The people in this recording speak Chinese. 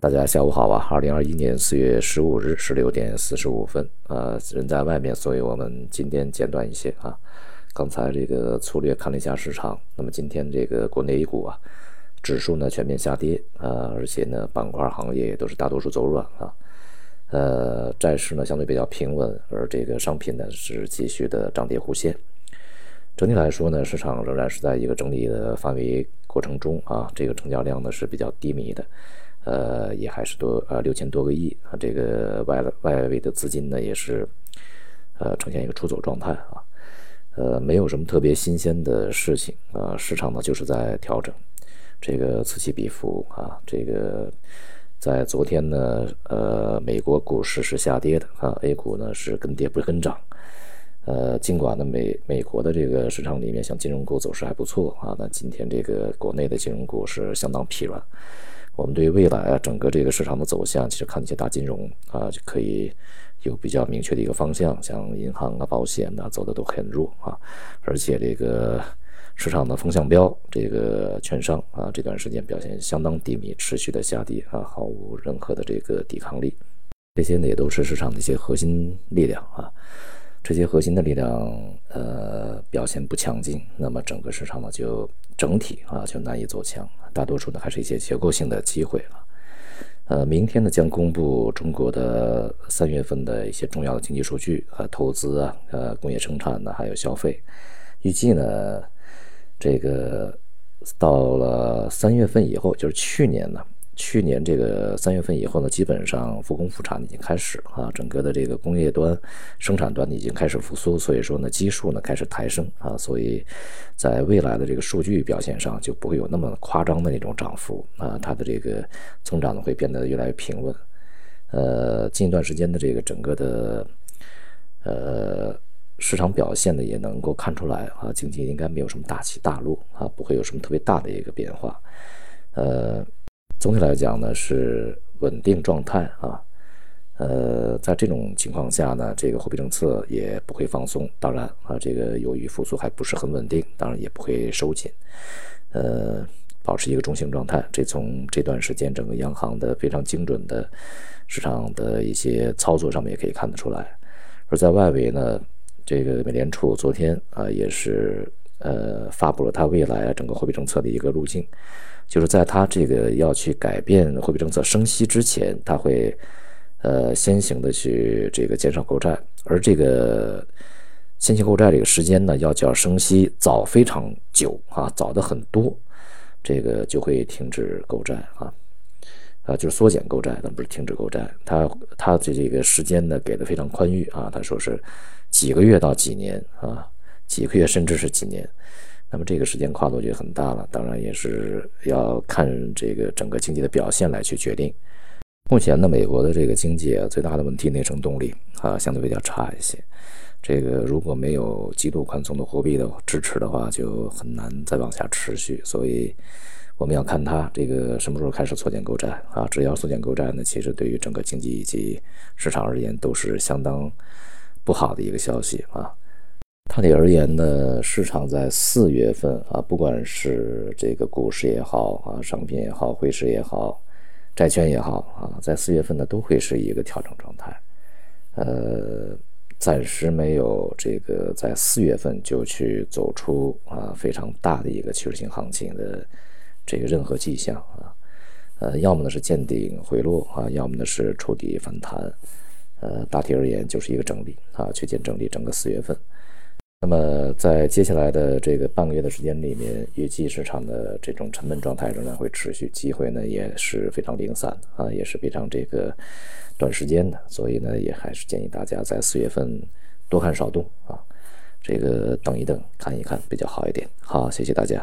大家下午好啊！二零二一年四月十五日十六点四十五分，呃，人在外面，所以我们今天简短一些啊。刚才这个粗略看了一下市场，那么今天这个国内 A 股啊，指数呢全面下跌啊，而且呢板块行业也都是大多数走软啊。呃，债市呢相对比较平稳，而这个商品呢是继续的涨跌互现。整体来说呢，市场仍然是在一个整理的范围过程中啊，这个成交量呢是比较低迷的。呃，也还是多呃六千多个亿啊，这个外外围的资金呢也是呃呈现一个出走状态啊，呃没有什么特别新鲜的事情啊，市场呢就是在调整，这个此起彼伏啊，这个在昨天呢，呃美国股市是下跌的啊，A 股呢是跟跌不跟涨，呃尽管呢美美国的这个市场里面像金融股走势还不错啊，那今天这个国内的金融股是相当疲软。我们对未来啊，整个这个市场的走向，其实看一些大金融啊，就可以有比较明确的一个方向。像银行啊、保险呐，走的都很弱啊。而且这个市场的风向标，这个券商啊，这段时间表现相当低迷，持续的下跌啊，毫无任何的这个抵抗力。这些呢，也都是市场的一些核心力量啊。这些核心的力量，呃，表现不强劲，那么整个市场呢，就整体啊，就难以走强。大多数呢，还是一些结构性的机会了。呃，明天呢，将公布中国的三月份的一些重要的经济数据和投资啊，呃，工业生产呢，还有消费。预计呢，这个到了三月份以后，就是去年呢。去年这个三月份以后呢，基本上复工复产已经开始啊，整个的这个工业端、生产端已经开始复苏，所以说呢，基数呢开始抬升啊，所以在未来的这个数据表现上就不会有那么夸张的那种涨幅啊，它的这个增长呢会变得越来越平稳。呃，近一段时间的这个整个的呃市场表现呢也能够看出来啊，经济应该没有什么大起大落啊，不会有什么特别大的一个变化，呃。总体来讲呢是稳定状态啊，呃，在这种情况下呢，这个货币政策也不会放松。当然啊，这个由于复苏还不是很稳定，当然也不会收紧，呃，保持一个中性状态。这从这段时间整个央行的非常精准的市场的一些操作上面也可以看得出来。而在外围呢，这个美联储昨天啊也是呃发布了它未来整个货币政策的一个路径。就是在他这个要去改变货币政策升息之前，他会，呃，先行的去这个减少购债，而这个先行购债这个时间呢，要较升息早非常久啊，早的很多，这个就会停止购债啊，啊，就是缩减购债，但不是停止购债，他他的这个时间呢给的非常宽裕啊，他说是几个月到几年啊，几个月甚至是几年。那么这个时间跨度就很大了，当然也是要看这个整个经济的表现来去决定。目前呢，美国的这个经济啊，最大的问题内生动力啊相对比较差一些。这个如果没有极度宽松的货币的支持的话，就很难再往下持续。所以我们要看它这个什么时候开始缩减购债啊？只要缩减购债呢，其实对于整个经济以及市场而言都是相当不好的一个消息啊。大体而言呢，市场在四月份啊，不管是这个股市也好啊，商品也好，汇市也好，债券也好啊，在四月份呢都会是一个调整状态。呃，暂时没有这个在四月份就去走出啊非常大的一个趋势性行情的这个任何迹象啊。呃，要么呢是见顶回落啊，要么呢是触底反弹。呃，大体而言就是一个整理啊，区间整理整个四月份。那么，在接下来的这个半个月的时间里面，预计市场的这种沉闷状态仍然会持续，机会呢也是非常零散的啊，也是非常这个短时间的，所以呢，也还是建议大家在四月份多看少动啊，这个等一等，看一看比较好一点。好，谢谢大家。